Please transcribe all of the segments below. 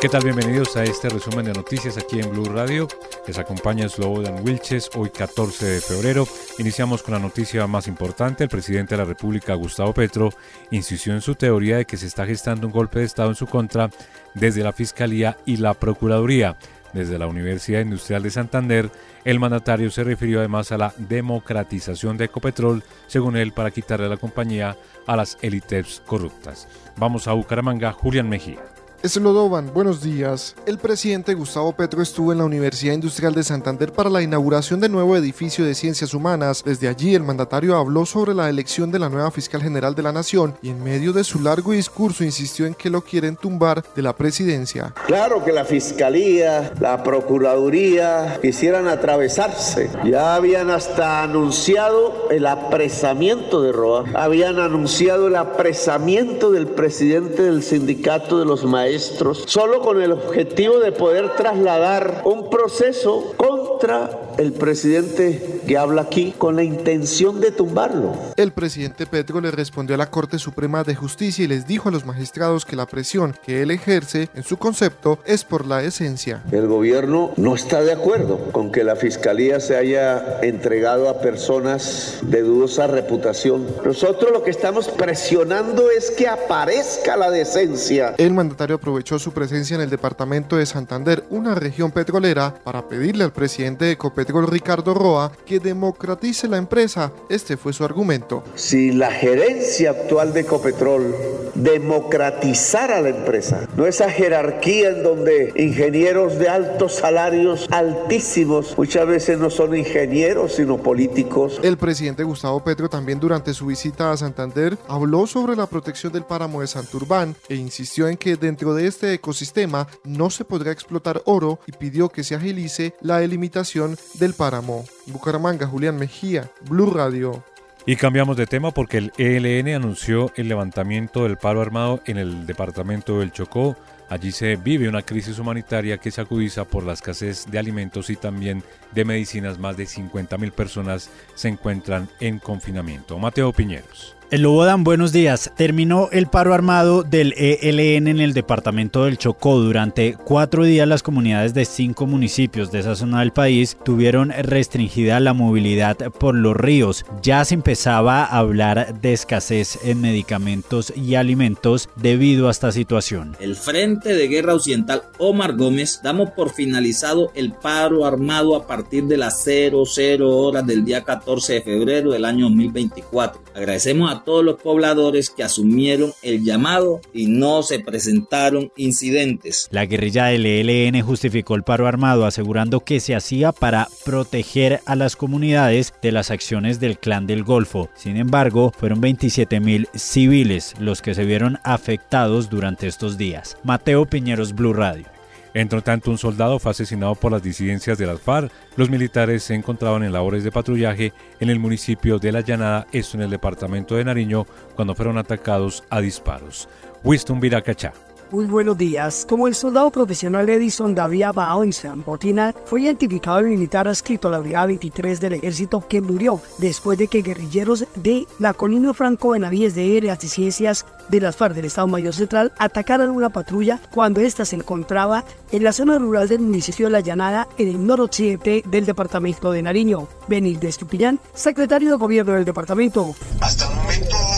¿Qué tal? Bienvenidos a este resumen de noticias aquí en Blue Radio. Les acompaña Slobodan Wilches hoy 14 de febrero. Iniciamos con la noticia más importante. El presidente de la República, Gustavo Petro, insistió en su teoría de que se está gestando un golpe de Estado en su contra desde la Fiscalía y la Procuraduría. Desde la Universidad Industrial de Santander, el mandatario se refirió además a la democratización de Ecopetrol, según él, para quitarle la compañía a las élites corruptas. Vamos a Bucaramanga, Julián Mejía. Eslodovan, buenos días. El presidente Gustavo Petro estuvo en la Universidad Industrial de Santander para la inauguración del nuevo edificio de ciencias humanas. Desde allí, el mandatario habló sobre la elección de la nueva fiscal general de la Nación y en medio de su largo discurso insistió en que lo quieren tumbar de la presidencia. Claro que la fiscalía, la procuraduría quisieran atravesarse. Ya habían hasta anunciado el apresamiento de Roa. Habían anunciado el apresamiento del presidente del sindicato de los maestros solo con el objetivo de poder trasladar un proceso contra el presidente que habla aquí con la intención de tumbarlo. El presidente Petro le respondió a la Corte Suprema de Justicia y les dijo a los magistrados que la presión que él ejerce en su concepto es por la esencia. El gobierno no está de acuerdo con que la fiscalía se haya entregado a personas de dudosa reputación. Nosotros lo que estamos presionando es que aparezca la decencia. El mandatario aprovechó su presencia en el departamento de Santander, una región petrolera, para pedirle al presidente de Ecopetrol, Ricardo Roa, que democratice la empresa. Este fue su argumento. Si la gerencia actual de Ecopetrol democratizara la empresa, no esa jerarquía en donde ingenieros de altos salarios altísimos muchas veces no son ingenieros sino políticos. El presidente Gustavo Petro también durante su visita a Santander habló sobre la protección del páramo de Santurbán e insistió en que dentro de este ecosistema no se podrá explotar oro y pidió que se agilice la delimitación del páramo. Bucaramanga, Julián Mejía, Blue Radio. Y cambiamos de tema porque el ELN anunció el levantamiento del paro armado en el departamento del Chocó. Allí se vive una crisis humanitaria que se acudiza por la escasez de alimentos y también de medicinas. Más de 50.000 personas se encuentran en confinamiento. Mateo Piñeros. El Lobodan, buenos días. Terminó el paro armado del ELN en el departamento del Chocó. Durante cuatro días las comunidades de cinco municipios de esa zona del país tuvieron restringida la movilidad por los ríos. Ya se empezaba a hablar de escasez en medicamentos y alimentos debido a esta situación. El Frente de Guerra Occidental Omar Gómez damos por finalizado el paro armado a partir de las 00 horas del día 14 de febrero del año 2024. Agradecemos a todos los pobladores que asumieron el llamado y no se presentaron incidentes. La guerrilla del ELN justificó el paro armado asegurando que se hacía para proteger a las comunidades de las acciones del clan del Golfo. Sin embargo, fueron 27 mil civiles los que se vieron afectados durante estos días. Mateo Piñeros, Blue Radio. Entre tanto, un soldado fue asesinado por las disidencias de las FARC. Los militares se encontraban en labores de patrullaje en el municipio de La Llanada, esto en el departamento de Nariño, cuando fueron atacados a disparos. Winston Viracachá. Muy buenos días. Como el soldado profesional Edison David Baonsan Botina fue identificado el militar adscrito a la Brigada 23 del Ejército que murió después de que guerrilleros de la Colina Franco Benavides de Áreas y Ciencias de las FARC del Estado Mayor Central atacaran una patrulla cuando ésta se encontraba en la zona rural del municipio de La Llanada, en el noroccidente del departamento de Nariño. Benítez Estupillán, secretario de Gobierno del departamento. Hasta el momento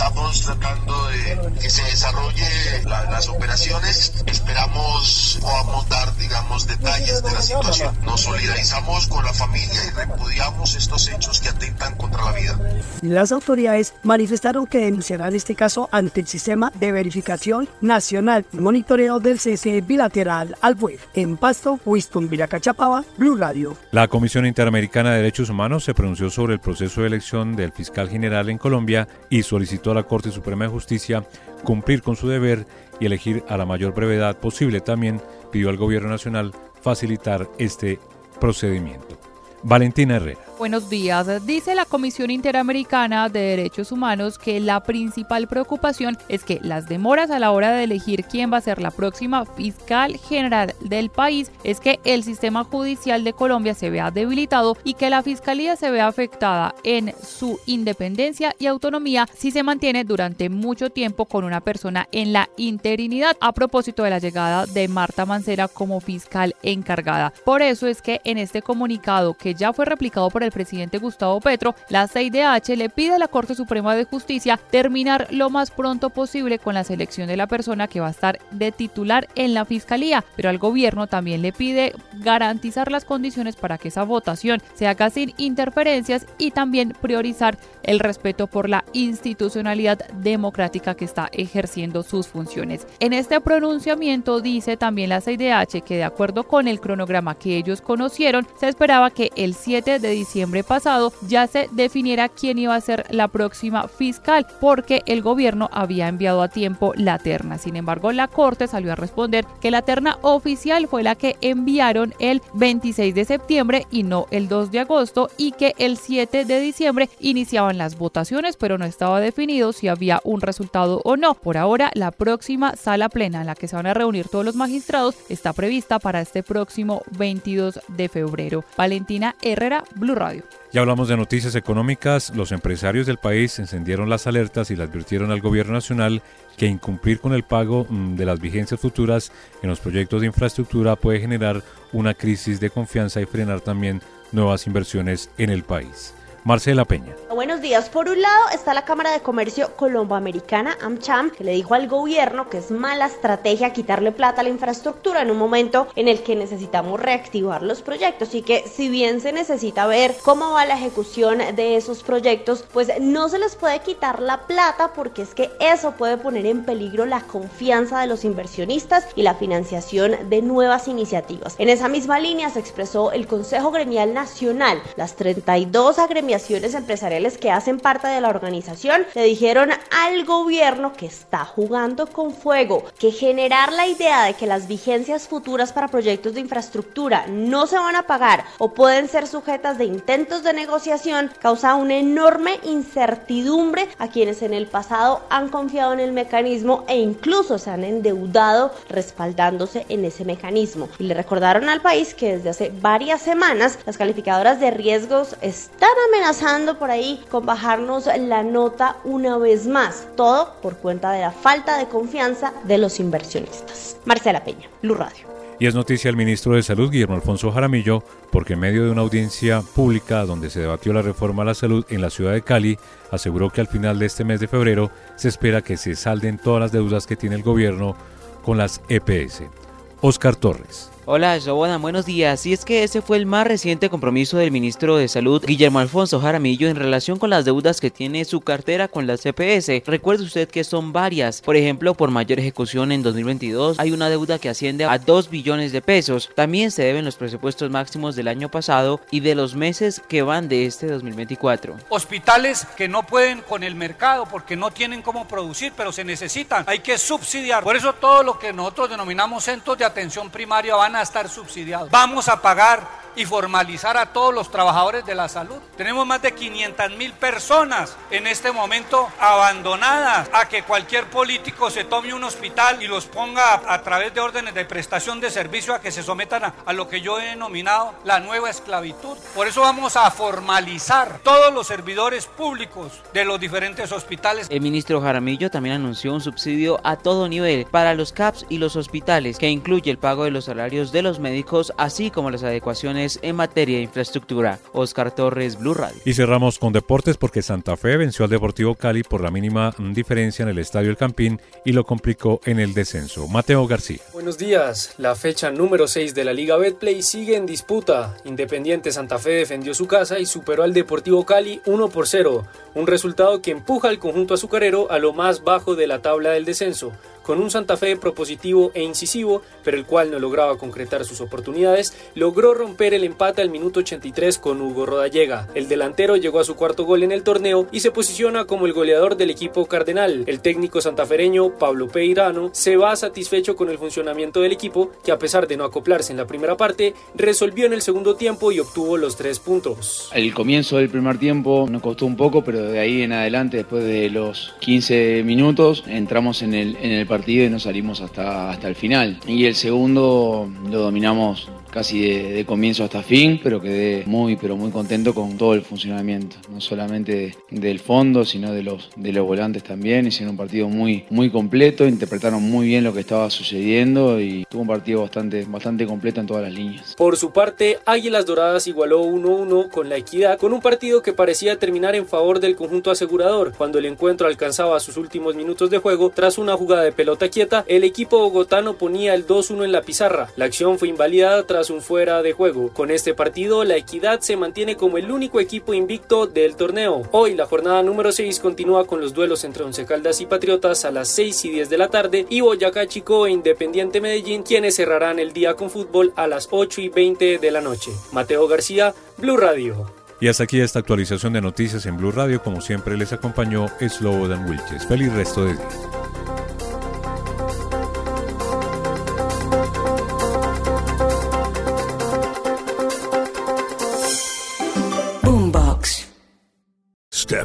estamos tratando de que se desarrolle las operaciones. Esperamos podamos dar, digamos, detalles de la situación. Nos solidarizamos con la familia y repudiamos estos hechos que atentan contra la vida. Las autoridades manifestaron que denunciarán este caso ante el sistema de verificación nacional y monitoreo del CC bilateral al web. En Pasto, Winston Viracachapava, Blue Radio. La Comisión Interamericana de Derechos Humanos se pronunció sobre el proceso de elección del fiscal general en Colombia y solicitó a la Corte Suprema de Justicia cumplir con su deber y elegir a la mayor brevedad posible. También pidió al Gobierno Nacional facilitar este procedimiento. Valentina Herrera. Buenos días. Dice la Comisión Interamericana de Derechos Humanos que la principal preocupación es que las demoras a la hora de elegir quién va a ser la próxima fiscal general del país es que el sistema judicial de Colombia se vea debilitado y que la fiscalía se vea afectada en su independencia y autonomía si se mantiene durante mucho tiempo con una persona en la interinidad a propósito de la llegada de Marta Mancera como fiscal encargada. Por eso es que en este comunicado que ya fue replicado por el presidente Gustavo Petro, la CIDH le pide a la Corte Suprema de Justicia terminar lo más pronto posible con la selección de la persona que va a estar de titular en la Fiscalía, pero al gobierno también le pide garantizar las condiciones para que esa votación se haga sin interferencias y también priorizar el respeto por la institucionalidad democrática que está ejerciendo sus funciones. En este pronunciamiento dice también la CIDH que de acuerdo con el cronograma que ellos conocieron, se esperaba que el 7 de diciembre pasado ya se definiera quién iba a ser la próxima fiscal, porque el gobierno había enviado a tiempo la terna. Sin embargo, la Corte salió a responder que la terna oficial fue la que enviaron el 26 de septiembre y no el 2 de agosto y que el 7 de diciembre iniciaban las votaciones, pero no estaba definido si había un resultado o no. Por ahora, la próxima sala plena en la que se van a reunir todos los magistrados está prevista para este próximo 22 de febrero. Valentina Herrera, Blue Radio. Ya hablamos de noticias económicas. Los empresarios del país encendieron las alertas y le advirtieron al gobierno nacional que incumplir con el pago mm, de las vigencias futuras en los proyectos de infraestructura puede generar una crisis de confianza y frenar también nuevas inversiones en el país. Marcela Peña. Buenos días. Por un lado está la Cámara de Comercio Colomboamericana, AmCham, que le dijo al gobierno que es mala estrategia quitarle plata a la infraestructura en un momento en el que necesitamos reactivar los proyectos y que si bien se necesita ver cómo va la ejecución de esos proyectos, pues no se les puede quitar la plata porque es que eso puede poner en peligro la confianza de los inversionistas y la financiación de nuevas iniciativas. En esa misma línea se expresó el Consejo Gremial Nacional, las 32 agremiaciones empresariales que hacen parte de la organización le dijeron al gobierno que está jugando con fuego, que generar la idea de que las vigencias futuras para proyectos de infraestructura no se van a pagar o pueden ser sujetas de intentos de negociación causa una enorme incertidumbre a quienes en el pasado han confiado en el mecanismo e incluso se han endeudado respaldándose en ese mecanismo. Y le recordaron al país que desde hace varias semanas las calificadoras de riesgos están amenazando amenazando por ahí con bajarnos la nota una vez más. Todo por cuenta de la falta de confianza de los inversionistas. Marcela Peña, Blue Radio. Y es noticia el ministro de Salud, Guillermo Alfonso Jaramillo, porque en medio de una audiencia pública donde se debatió la reforma a la salud en la ciudad de Cali, aseguró que al final de este mes de febrero se espera que se salden todas las deudas que tiene el gobierno con las EPS. Oscar Torres. Hola, Joana, buenos días. Y es que ese fue el más reciente compromiso del ministro de Salud, Guillermo Alfonso Jaramillo, en relación con las deudas que tiene su cartera con la CPS. Recuerde usted que son varias. Por ejemplo, por mayor ejecución en 2022 hay una deuda que asciende a 2 billones de pesos. También se deben los presupuestos máximos del año pasado y de los meses que van de este 2024. Hospitales que no pueden con el mercado porque no tienen cómo producir, pero se necesitan. Hay que subsidiar. Por eso todo lo que nosotros denominamos centros de atención primaria van a estar subsidiados. Vamos a pagar y formalizar a todos los trabajadores de la salud. Tenemos más de 500 mil personas en este momento abandonadas a que cualquier político se tome un hospital y los ponga a, través de órdenes de prestación de servicio a que se sometan a, lo que yo he denominado la nueva esclavitud. Por eso vamos a formalizar todos los servidores públicos de los diferentes hospitales. El ministro Jaramillo también anunció un subsidio a todo nivel para los CAPS y los hospitales que incluye el pago de los salarios de los médicos así como las adecuaciones en materia de infraestructura. Oscar Torres, Blue Radio. Y cerramos con deportes porque Santa Fe venció al Deportivo Cali por la mínima diferencia en el Estadio El Campín y lo complicó en el descenso. Mateo García. Buenos días. La fecha número 6 de la Liga Betplay sigue en disputa. Independiente Santa Fe defendió su casa y superó al Deportivo Cali 1 por 0, un resultado que empuja al conjunto azucarero a lo más bajo de la tabla del descenso con un Santa Fe propositivo e incisivo, pero el cual no lograba concretar sus oportunidades, logró romper el empate al minuto 83 con Hugo Rodallega. El delantero llegó a su cuarto gol en el torneo y se posiciona como el goleador del equipo cardenal. El técnico santafereño Pablo Peirano se va satisfecho con el funcionamiento del equipo, que a pesar de no acoplarse en la primera parte, resolvió en el segundo tiempo y obtuvo los tres puntos. El comienzo del primer tiempo nos costó un poco, pero de ahí en adelante, después de los 15 minutos, entramos en el, en el partido y nos salimos hasta, hasta el final. Y el segundo lo dominamos casi de, comienzo hasta fin, pero quedé muy, pero muy contento con todo el funcionamiento, no solamente del fondo, sino de los, de los volantes también. Hicieron un partido muy, muy completo, interpretaron muy bien lo que estaba sucediendo y tuvo un partido bastante, bastante completo en todas las líneas. Por su parte, Águilas Doradas igualó 1-1 con la Equidad, con un partido que parecía terminar en favor del conjunto asegurador. Cuando el encuentro alcanzaba sus últimos minutos de juego, tras una jugada de pelota quieta, el equipo bogotano ponía el 2-1 en la pizarra. La acción fue invalidada tras un fuera de juego. Con este partido, la Equidad se mantiene como el único equipo invicto del torneo. Hoy, la jornada número 6 continúa con los duelos entre Once Caldas y Patriotas a las 6 y 10 de la tarde y Boyacá Chico e Independiente Medellín, quienes cerrarán el día con fútbol a las 8 y 20 de la noche. Mateo García, Blue Radio. Y hasta aquí esta actualización de noticias en Blue Radio. Como siempre, les acompañó Slobodan Wilches. Feliz resto de día.